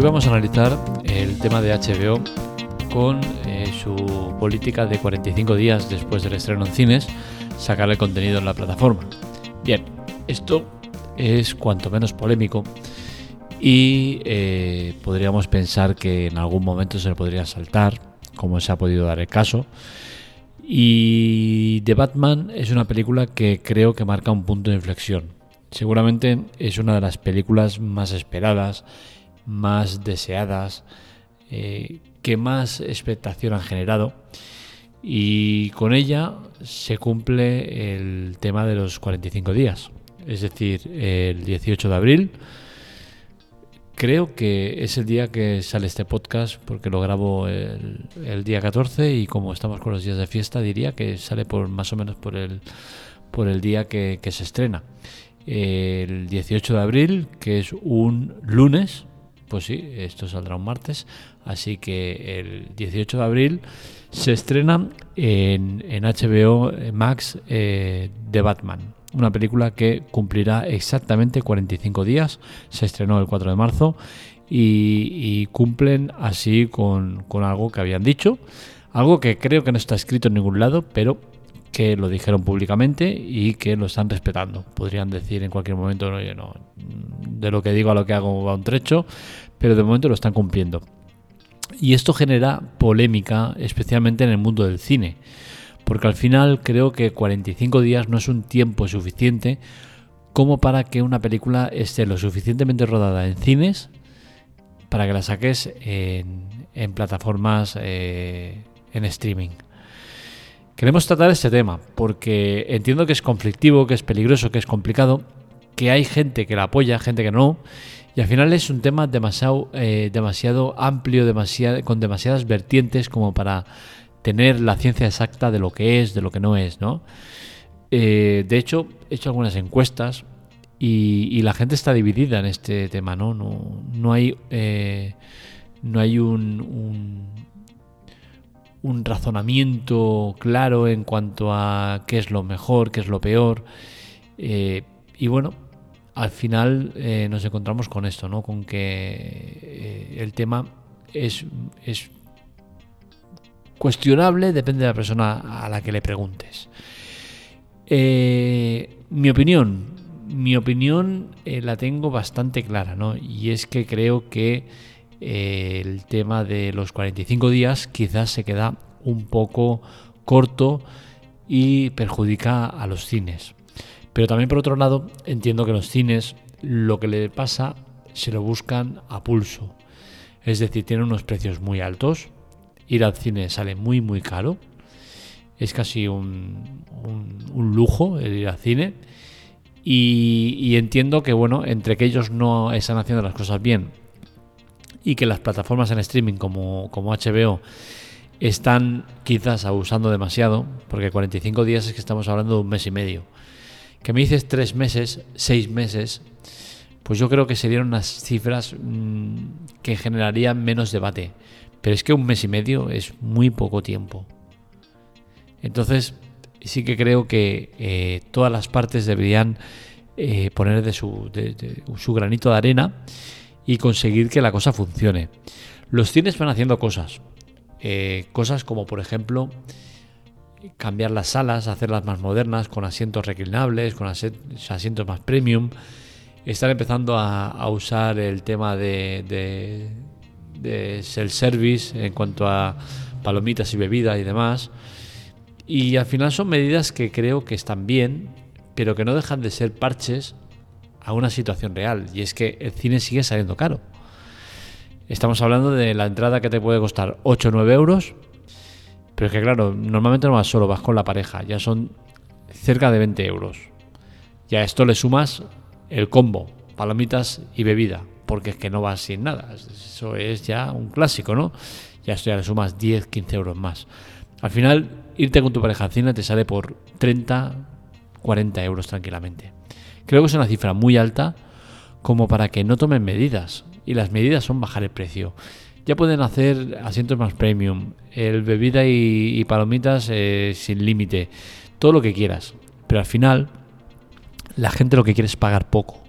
Hoy vamos a analizar el tema de HBO con eh, su política de 45 días después del estreno en cines, sacar el contenido en la plataforma. Bien, esto es cuanto menos polémico y eh, podríamos pensar que en algún momento se le podría saltar, como se ha podido dar el caso. Y The Batman es una película que creo que marca un punto de inflexión. Seguramente es una de las películas más esperadas, más deseadas, eh, que más expectación han generado. Y con ella se cumple el tema de los 45 días. Es decir, el 18 de abril Creo que es el día que sale este podcast porque lo grabo el, día 14 y como estamos con los días de fiesta diría que sale por más o menos por el, por el día que, se estrena. El 18 de abril, que es un lunes, pues sí, esto saldrá un martes, así que el 18 de abril se estrena en, HBO Max eh, The Batman. Una película que cumplirá exactamente 45 días, se estrenó el 4 de marzo y, cumplen así con, algo que habían dicho, algo que creo que no está escrito en ningún lado, pero que lo dijeron públicamente y que lo están respetando. Podrían decir en cualquier momento, no, no, de lo que digo a lo que hago va un trecho, pero de momento lo están cumpliendo. Y esto genera polémica, especialmente en el mundo del cine porque al final creo que 45 días no es un tiempo suficiente como para que una película esté lo suficientemente rodada en cines para que la saques en, plataformas eh, en streaming. Queremos tratar este tema porque entiendo que es conflictivo, que es peligroso, que es complicado, que hay gente que la apoya, gente que no, y al final es un tema demasiado, eh, demasiado amplio, con demasiadas vertientes como para tener la ciencia exacta de lo que es, de lo que no es, ¿no? Eh, de hecho, he hecho algunas encuestas y, la gente está dividida en este tema, ¿no? No, hay, eh, no hay un, razonamiento claro en cuanto a qué es lo mejor, qué es lo peor. Eh, y bueno, al final nos encontramos con esto, ¿no? Con que el tema es, es cuestionable, depende de la persona a la que le preguntes. Eh, mi opinión, mi opinión eh, la tengo bastante clara, ¿no? Y es que creo que el tema de los 45 días quizás se queda un poco corto y perjudica a los cines. Pero también por otro lado entiendo que los cines lo que le pasa se lo buscan a pulso. Es decir, tienen unos precios muy altos, ir al cine sale muy muy caro. Es casi un, un, lujo el ir al cine. Y, entiendo que, bueno, entre que ellos no están haciendo las cosas bien y que las plataformas en streaming como, como HBO están quizás abusando demasiado, porque 45 días es que estamos hablando de un mes y medio. Que me dices tres meses, seis meses, pues yo creo que serían unas cifras mm, que generarían menos debate. Pero es que un mes y medio es muy poco tiempo. Entonces, sí que creo que eh, todas las partes deberían eh, poner de su, su granito de arena y conseguir que la cosa funcione. Los cines van haciendo cosas. Eh, cosas como, por ejemplo, cambiar las salas, hacerlas más modernas, con asientos reclinables, con asientos más premium. Están empezando a, usar el tema de, de self-service en cuanto a palomitas y bebida y demás. Y al final son medidas que creo que están bien, pero que no dejan de ser parches a una situación real. Y es que el cine sigue saliendo caro. Estamos hablando de la entrada que te puede costar 8 o 9 euros. Pero es que claro, normalmente no vas solo, vas con la pareja. Ya son cerca de 20 euros. Y a esto le sumas el combo, palomitas y bebida porque es que no vas sin nada. Eso es ya un clásico, ¿no? Ya esto ya le sumas 10, 15 euros más. Al final, irte con tu pareja al cine te sale por 30, 40 euros tranquilamente. Creo que es una cifra muy alta como para que no tomen medidas. Y las medidas son bajar el precio. Ya pueden hacer asientos más premium, el bebida y, palomitas eh, sin límite, todo lo que quieras. Pero al final, la gente lo que quiere es pagar poco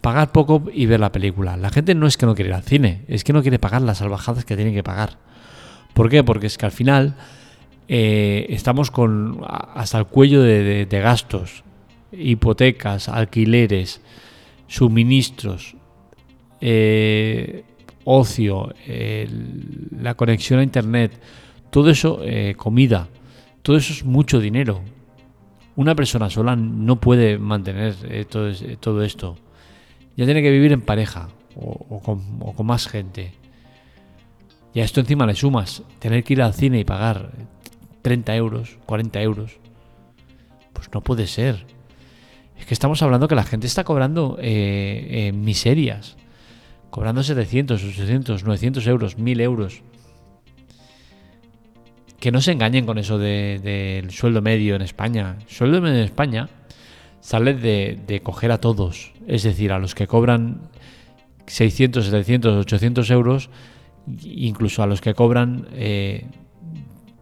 pagar poco y ver la película. La gente no es que no quiere ir al cine, es que no quiere pagar las salvajadas que tiene que pagar. ¿Por qué? Porque es que al final eh, estamos con hasta el cuello de, gastos, hipotecas, alquileres, suministros, eh, ocio, la conexión a internet, todo eso, eh, comida, todo eso es mucho dinero. Una persona sola no puede mantener todo, todo esto ya tiene que vivir en pareja o, con, más gente. Y a esto encima le sumas tener que ir al cine y pagar 30 euros, 40 euros. Pues no puede ser. Es que estamos hablando que la gente está cobrando eh, miserias. Cobrando 700, 800, 900 euros, 1000 euros. Que no se engañen con eso del sueldo medio en España. El sueldo medio en España sale de, coger a todos, es decir, a los que cobran 600, 700, 800 euros, incluso a los que cobran eh,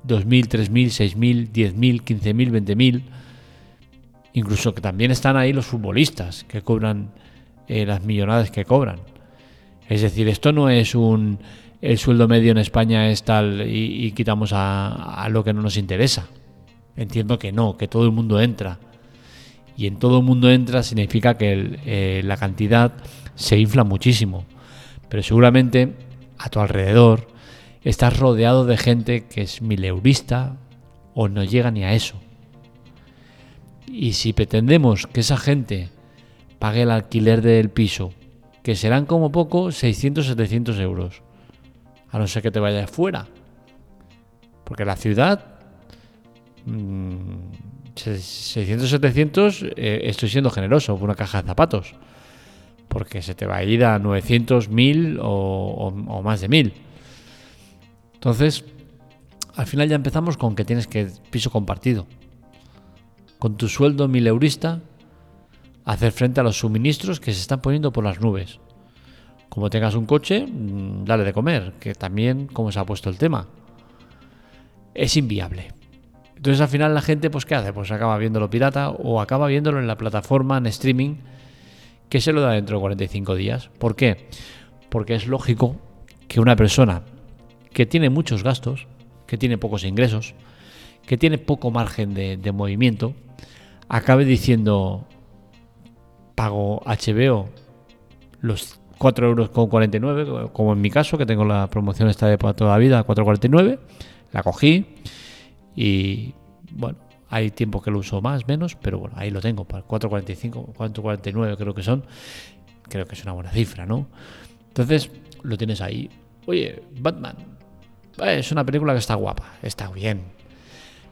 2.000, 3.000, 6.000, 10.000, 15.000, 20.000, incluso que también están ahí los futbolistas que cobran eh, las millonadas que cobran. Es decir, esto no es un el sueldo medio en España es tal y, quitamos a, a, lo que no nos interesa. Entiendo que no, que todo el mundo entra y en todo el mundo entra significa que eh, la cantidad se infla muchísimo. Pero seguramente a tu alrededor estás rodeado de gente que es mileurista o no llega ni a eso. Y si pretendemos que esa gente pague el alquiler del piso, que serán como poco 600-700 euros, a no ser que te vayas fuera. Porque la ciudad mm, 600, 700, eh, estoy siendo generoso una caja de zapatos. Porque se te va a ir a 900, 1000 o, más de 1000. Entonces, al final ya empezamos con que tienes que piso compartido. Con tu sueldo mil eurista, hacer frente a los suministros que se están poniendo por las nubes. Como tengas un coche, mm, dale de comer, que también, como se ha puesto el tema, es inviable. Entonces al final la gente, pues ¿qué hace? Pues acaba viéndolo pirata o acaba viéndolo en la plataforma, en streaming, que se lo da dentro de 45 días. ¿Por qué? Porque es lógico que una persona que tiene muchos gastos, que tiene pocos ingresos, que tiene poco margen de, movimiento, acabe diciendo, pago HBO los 4,49 euros, como en mi caso, que tengo la promoción esta de toda la vida, 4,49, la cogí y bueno, hay tiempo que lo uso más, menos, pero bueno, ahí lo tengo, para 4.45, 4.49 creo que son. Creo que es una buena cifra, ¿no? Entonces, lo tienes ahí. Oye, Batman. Eh, es una película que está guapa, está bien.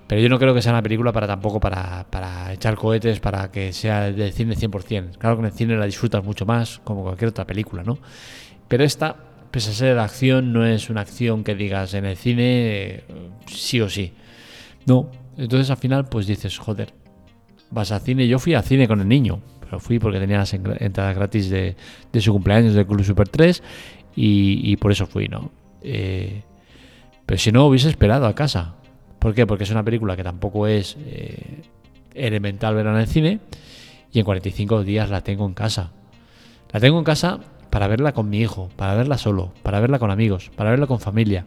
Pero yo no creo que sea una película para tampoco para, para echar cohetes, para que sea de cine 100%. Claro que en el cine la disfrutas mucho más, como cualquier otra película, ¿no? Pero esta, pese a ser de acción, no es una acción que digas en el cine eh, sí o sí. No, entonces al final pues dices, joder, vas al cine. Yo fui al cine con el niño, pero fui porque tenía las entradas gratis de, su cumpleaños de Club Super 3 y, por eso fui, ¿no? Eh, pero si no, hubiese esperado a casa. ¿Por qué? Porque es una película que tampoco es eh, elemental ver en cine y en 45 días la tengo en casa. La tengo en casa para verla con mi hijo, para verla solo, para verla con amigos, para verla con familia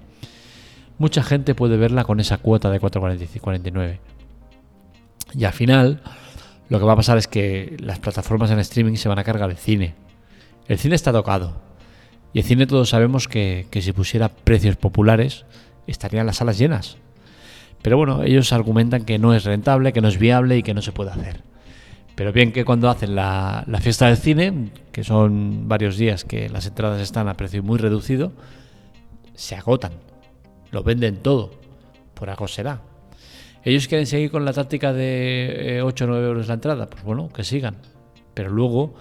mucha gente puede verla con esa cuota de 4.49. Y al final, lo que va a pasar es que las plataformas en streaming se van a cargar el cine. El cine está tocado. Y el cine todos sabemos que, si pusiera precios populares, estarían las salas llenas. Pero bueno, ellos argumentan que no es rentable, que no es viable y que no se puede hacer. Pero bien que cuando hacen la, la fiesta del cine, que son varios días que las entradas están a precio muy reducido, se agotan lo venden todo. Por algo. ¿Ellos quieren seguir con la táctica de 8 o 9 euros la entrada? Pues bueno, que sigan. Pero luego,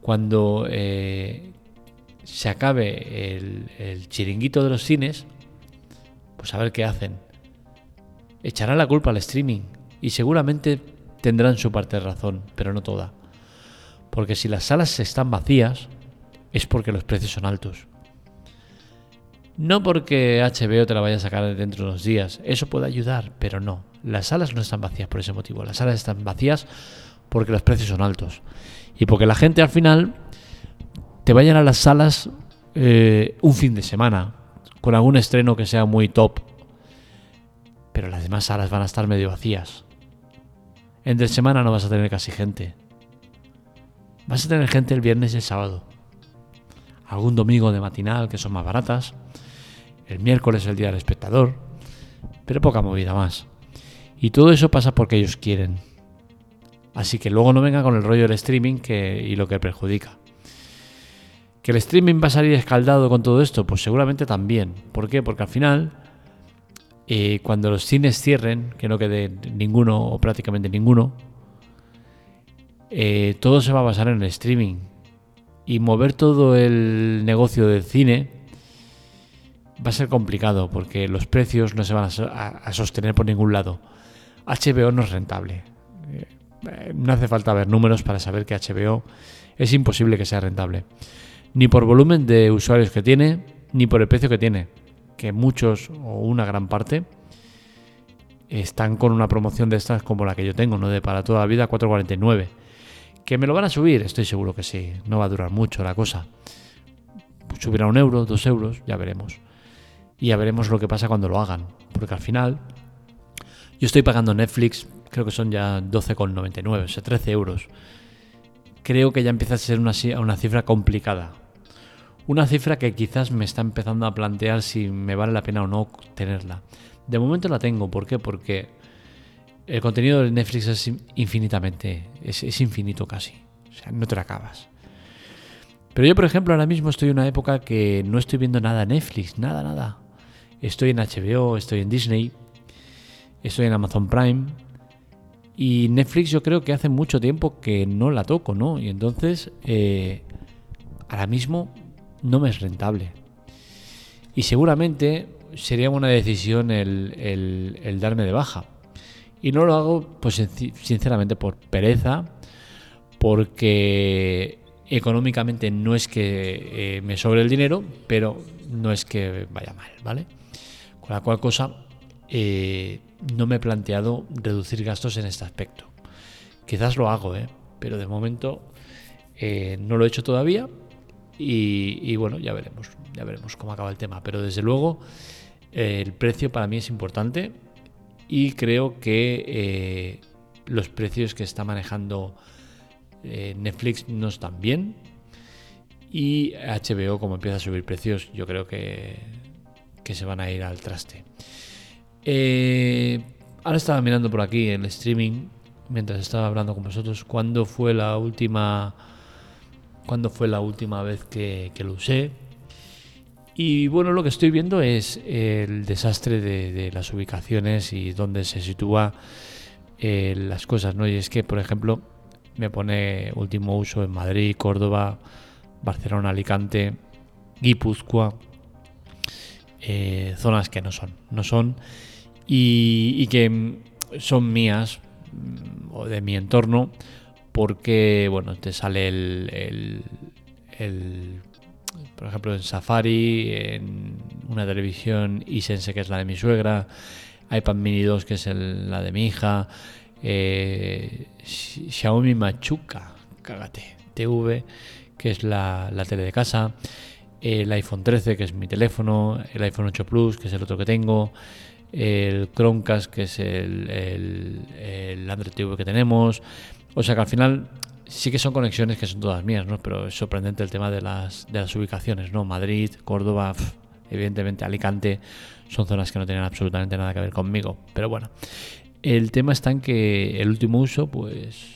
cuando eh, se acabe el, chiringuito de los cines, pues a ver qué hacen. Echarán la culpa al streaming y seguramente tendrán su parte de razón, pero no toda. Porque si las salas están vacías, es porque los precios son altos. No porque HBO te la vaya a sacar dentro de unos días, eso puede ayudar, pero no. Las salas no están vacías por ese motivo, las salas están vacías porque los precios son altos y porque la gente al final te vayan a las salas eh, un fin de semana, con algún estreno que sea muy top. Pero las demás salas van a estar medio vacías. Entre semana no vas a tener casi gente. Vas a tener gente el viernes y el sábado. Algún domingo de matinal que son más baratas. El miércoles el día del espectador. Pero poca movida más. Y todo eso pasa porque ellos quieren. Así que luego no venga con el rollo del streaming y lo que perjudica. ¿Que el streaming va a salir escaldado con todo esto? Pues seguramente también. ¿Por qué? Porque al final, cuando los cines cierren, que no quede ninguno o prácticamente ninguno, eh, todo se va a basar en el streaming. Y mover todo el negocio del cine va a ser complicado porque los precios no se van a, sostener por ningún lado. HBO no es rentable. Eh, no hace falta ver números para saber que HBO es imposible que sea rentable ni por volumen de usuarios que tiene, ni por el precio que tiene, que muchos o una gran parte están con una promoción de estas como la que yo tengo, ¿no? De para toda la vida 4.49. ¿Que me lo van a subir? Estoy seguro que sí, no va a durar mucho la cosa. Subirá un euro, dos euros, ya veremos. Y ya veremos lo que pasa cuando lo hagan, porque al final yo estoy pagando Netflix, creo que son ya 12,99, o sea, 13 euros creo que ya empieza a ser una, una cifra complicada. Una cifra que quizás me está empezando a plantear si me vale la pena o no tenerla. De momento la tengo, ¿por qué? Porque el contenido de Netflix es infinitamente, es, infinito casi. O sea, no te lo acabas. Pero yo, por ejemplo, ahora mismo estoy en una época que no estoy viendo nada Netflix, nada, nada. Estoy en HBO, estoy en Disney, estoy en Amazon Prime, y Netflix yo creo que hace mucho tiempo que no la toco, ¿no? Y entonces eh, ahora mismo no me es rentable. Y seguramente sería una decisión el, darme de baja. Y no lo hago, pues sinceramente, por pereza, porque económicamente no es que eh, me sobre el dinero, pero no es que vaya mal, ¿vale? Con la cual cosa eh, no me he planteado reducir gastos en este aspecto. Quizás lo hago, ¿eh? pero de momento eh, no lo he hecho todavía y, bueno, ya veremos, ya veremos cómo acaba el tema. Pero desde luego el precio para mí es importante y creo que los precios que está manejando Netflix no están bien y HBO como empieza a subir precios yo creo que, que se van a ir al traste. Eh, ahora estaba mirando por aquí el streaming, mientras estaba hablando con vosotros, cuándo fue la última, cuándo fue la última vez que, lo usé. Y bueno, lo que estoy viendo es el desastre de, las ubicaciones y dónde se sitúa eh, las cosas, ¿no? Y es que, por ejemplo, me pone último uso en Madrid, Córdoba, Barcelona, Alicante, Guipúzcoa, eh, zonas que no son, no son y, que son mías mm, o de mi entorno porque, bueno, te sale el, el, por ejemplo, en Safari, en una televisión iSense que es la de mi suegra, iPad Mini 2 que es la de mi hija, eh, Xiaomi Machuca, cágate, TV, que es la, la tele de casa, el iPhone 13 que es mi teléfono, el iPhone 8 Plus que es el otro que tengo, el Chromecast, que es el, el, Android TV que tenemos. O sea que al final sí que son conexiones que son todas mías, ¿no? Pero es sorprendente el tema de las, de las ubicaciones, ¿no? Madrid, Córdoba, evidentemente Alicante, son zonas que no tienen absolutamente nada que ver conmigo. Pero bueno, el tema está en que el último uso, pues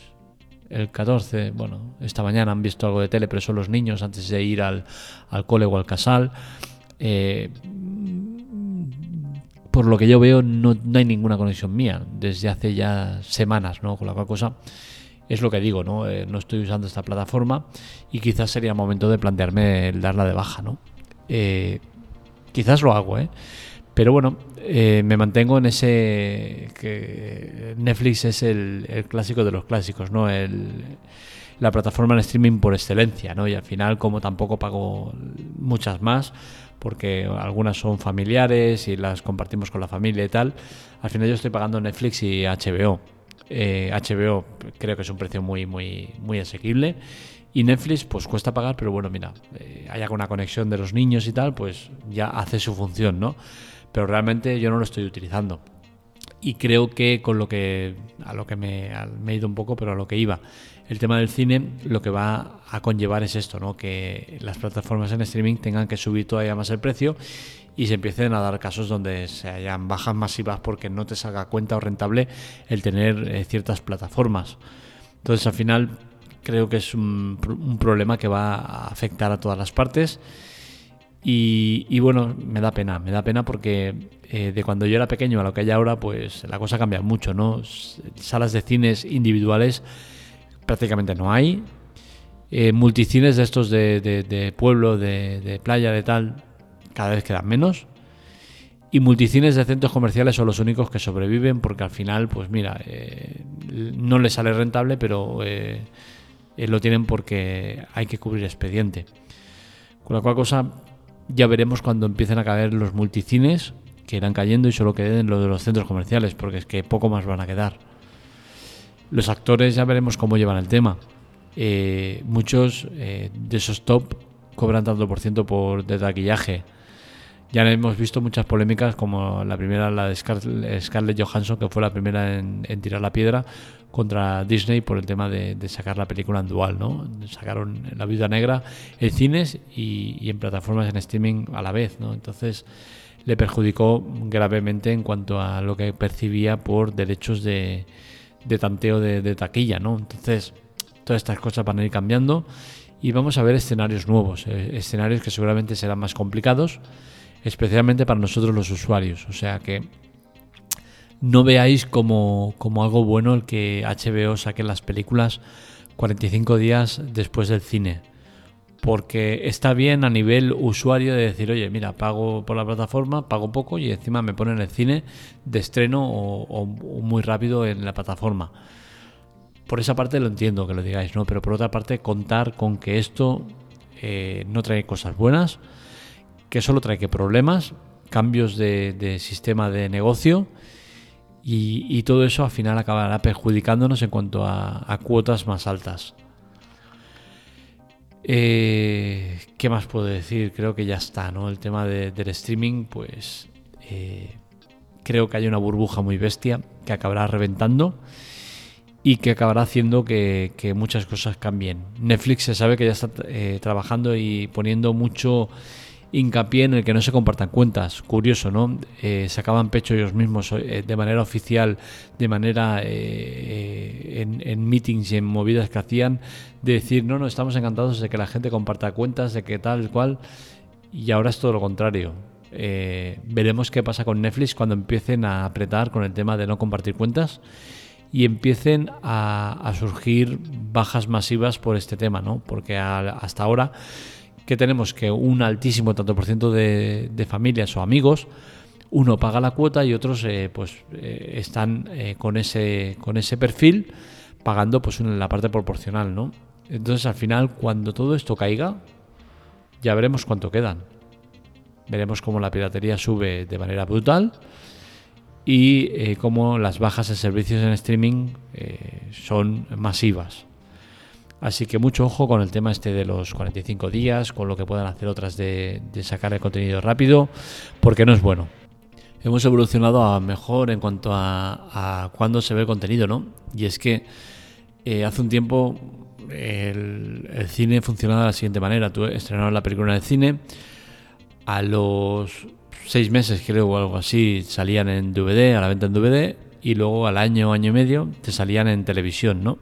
el 14, bueno, esta mañana han visto algo de tele, pero son los niños antes de ir al, al cole o al casal. Eh, por lo que yo veo, no, hay ninguna conexión mía desde hace ya semanas, ¿no? Con la cual cosa es lo que digo, ¿no? Eh, no estoy usando esta plataforma y quizás sería momento de plantearme el darla de baja, ¿no? Eh, quizás lo hago, ¿eh? Pero bueno, eh, me mantengo en ese que Netflix es el, clásico de los clásicos, ¿no? El, la plataforma en streaming por excelencia, ¿no? Y al final, como tampoco pago muchas más, porque algunas son familiares y las compartimos con la familia y tal, al final yo estoy pagando Netflix y HBO. HBO eh, creo que es un precio muy, muy, muy asequible Y Netflix, pues cuesta pagar, pero bueno, mira, eh, haya una conexión de los niños y tal, pues ya hace su función, ¿no? Pero realmente yo no lo estoy utilizando. Y creo que con lo que, a lo que me he ido un poco, pero a lo que iba, el tema del cine lo que va a conllevar es esto, ¿no? Que las plataformas en streaming tengan que subir todavía más el precio y se empiecen a dar casos donde se hayan bajas masivas porque no te salga cuenta o rentable el tener eh, ciertas plataformas. Entonces al final creo que es un, problema que va a afectar a todas las partes. Y, bueno, me da pena, me da pena porque eh, de cuando yo era pequeño a lo que hay ahora, pues la cosa cambia mucho, ¿no? Salas de cines individuales prácticamente no hay. Eh, multicines de estos de, pueblo, de, playa, de tal, cada vez quedan menos. Y multicines de centros comerciales son los únicos que sobreviven porque al final, pues mira, eh, no les sale rentable, pero eh, lo tienen porque hay que cubrir expediente. Con la cual cosa ya veremos cuando empiecen a caer los multicines que irán cayendo y solo queden los de los centros comerciales, porque es que poco más van a quedar. Los actores ya veremos cómo llevan el tema. Eh, muchos eh, de esos top cobran tanto por ciento por de taquillaje. Ya hemos visto muchas polémicas, como la primera, la de Scarlett Johansson, que fue la primera en tirar la piedra, contra Disney por el tema de, sacar la película en dual, ¿no? Sacaron La Vida Negra en cines y, en plataformas en streaming a la vez, ¿no? Entonces le perjudicó gravemente en cuanto a lo que percibía por derechos de, tanteo de, taquilla, ¿no? Entonces todas estas cosas van a ir cambiando y vamos a ver escenarios nuevos, eh, escenarios que seguramente serán más complicados, especialmente para nosotros los usuarios. O sea que no veáis como, algo bueno el que HBO saque las películas 45 días después del cine. Porque está bien a nivel usuario de decir, oye, mira, pago por la plataforma, pago poco y encima me ponen el cine de estreno o, muy rápido en la plataforma. Por esa parte lo entiendo que lo digáis, ¿no? Pero por otra parte, contar con que esto eh, no trae cosas buenas, que solo trae que problemas, cambios de, sistema de negocio y, todo eso al final acabará perjudicándonos en cuanto a, cuotas más altas. Eh, ¿Qué más puedo decir? Creo que ya está, ¿no? El tema del streaming, pues eh, creo que hay una burbuja muy bestia que acabará reventando y que acabará haciendo que, muchas cosas cambien. Netflix se sabe que ya está eh, trabajando y poniendo mucho hincapié en el que no se compartan cuentas. Curioso, ¿no? Eh, sacaban pecho ellos mismos eh, de manera oficial, de manera eh, en, meetings y en movidas que hacían, de decir, no, no, estamos encantados de que la gente comparta cuentas, de que tal, cual. Y ahora es todo lo contrario. veremos qué pasa con Netflix cuando empiecen a apretar con el tema de no compartir cuentas y empiecen a, surgir bajas masivas por este tema, ¿no? Porque hasta ahora que tenemos que un altísimo tanto por ciento de, familias o amigos, uno paga la cuota y otros eh, pues eh, están eh, con ese con ese perfil pagando pues la parte proporcional, ¿no? Entonces al final cuando todo esto caiga ya veremos cuánto quedan. Veremos cómo la piratería sube de manera brutal y cómo las bajas de servicios en streaming son masivas. Así que mucho ojo con el tema este de los 45 días, con lo que puedan hacer otras de, sacar el contenido rápido, porque no es bueno. Hemos evolucionado a mejor en cuanto a, cuándo se ve el contenido, ¿no? Y es que eh, hace un tiempo el, cine funcionaba de la siguiente manera. Tú estrenabas la película en el cine, a los seis meses creo o algo así salían en DVD, a la venta en DVD, y luego al año, año y medio te salían en televisión, ¿no?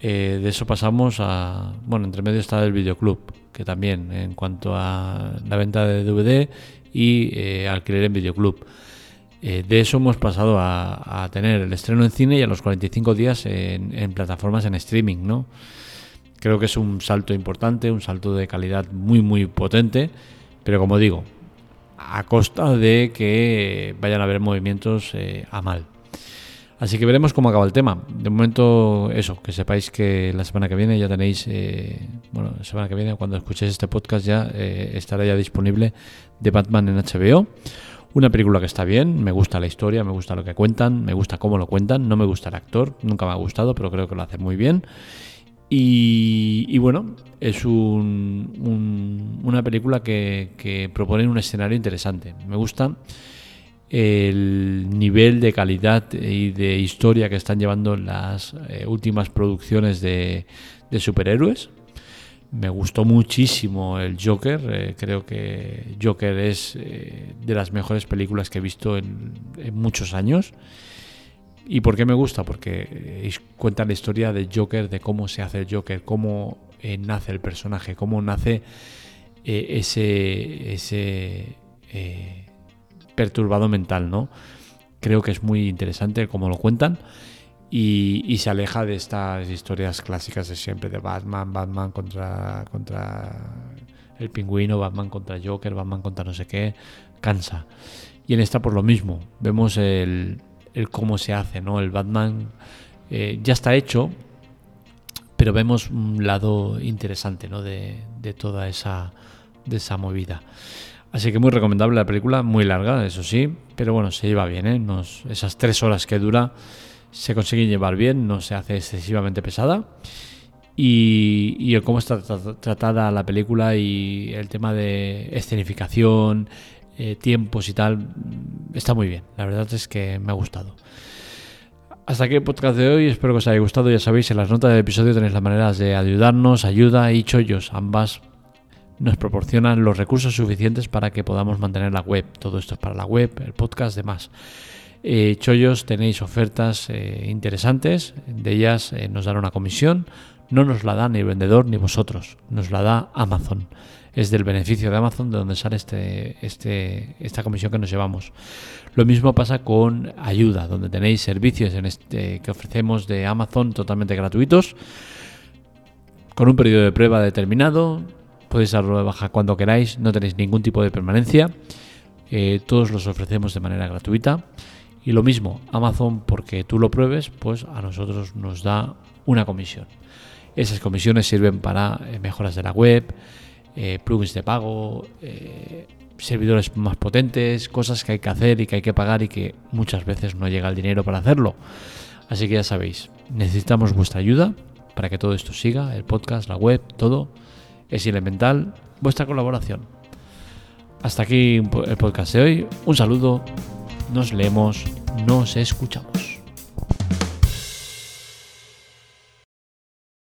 Eh, de eso pasamos a. Bueno, entre medio está el videoclub, que también en cuanto a la venta de DVD y eh, alquiler en videoclub. Eh, de eso hemos pasado a, tener el estreno en cine y a los 45 días en, plataformas en streaming, ¿no? Creo que es un salto importante, un salto de calidad muy, muy potente, pero como digo, a costa de que vayan a haber movimientos a mal. Así que veremos cómo acaba el tema. De momento, eso, que sepáis que la semana que viene ya tenéis, eh, bueno, la semana que viene, cuando escuchéis este podcast, ya eh, estará ya disponible de Batman en HBO. Una película que está bien, me gusta la historia, me gusta lo que cuentan, me gusta cómo lo cuentan, no me gusta el actor, nunca me ha gustado, pero creo que lo hace muy bien. Y, bueno, es una película que, que, propone un escenario interesante. Me gusta el nivel de calidad y de historia que están llevando las eh, últimas producciones de, superhéroes. Me gustó muchísimo el Joker. Eh, creo que Joker es eh, de las mejores películas que he visto en, en muchos años. ¿Y por qué me gusta? Porque cuenta la historia del Joker, de cómo se hace el Joker, cómo nace el personaje, cómo nace ese, ese perturbado mental, ¿no? Creo que es muy interesante cómo lo cuentan y, se aleja de estas historias clásicas de siempre, de Batman, Batman contra, contra el pingüino, Batman contra Joker, Batman contra no sé qué, cansa. Y en esta por lo mismo, vemos el, cómo se hace, ¿no? El Batman eh, ya está hecho, pero vemos un lado interesante, ¿no? De, toda esa, de esa movida. Así que muy recomendable la película, muy larga, eso sí, pero bueno, se lleva bien, ¿eh? esas tres horas que dura se consigue llevar bien, no se hace excesivamente pesada. Y, y cómo está tratada la película y el tema de escenificación, eh, tiempos y tal, está muy bien. La verdad es que me ha gustado. Hasta aquí el podcast de hoy, espero que os haya gustado. Ya sabéis, en las notas del episodio tenéis las maneras de ayudarnos, ayuda y chollos. Ambas nos proporcionan los recursos suficientes para que podamos mantener la web. Todo esto es para la web, el podcast, demás. Eh, chollos, tenéis ofertas eh, interesantes, de ellas nos dan una comisión. No nos la da ni el vendedor ni vosotros, nos la da Amazon es del beneficio de Amazon de donde sale este, este, esta comisión que nos llevamos. Lo mismo pasa con ayuda, donde tenéis servicios este, que ofrecemos de Amazon totalmente gratuitos, con un periodo de prueba determinado, podéis darlo de baja cuando queráis, no tenéis ningún tipo de permanencia, eh, todos los ofrecemos de manera gratuita. Y lo mismo, Amazon, porque tú lo pruebes, pues a nosotros nos da una comisión. Esas comisiones sirven para eh, mejoras de la web, eh, plugins de pago, eh, servidores más potentes, cosas que hay que hacer y que hay que pagar y que muchas veces no llega el dinero para hacerlo. Así que ya sabéis, necesitamos vuestra ayuda para que todo esto siga, el podcast, la web, todo. Es elemental vuestra colaboración. Hasta aquí el podcast de hoy. Un saludo, nos leemos, nos escuchamos.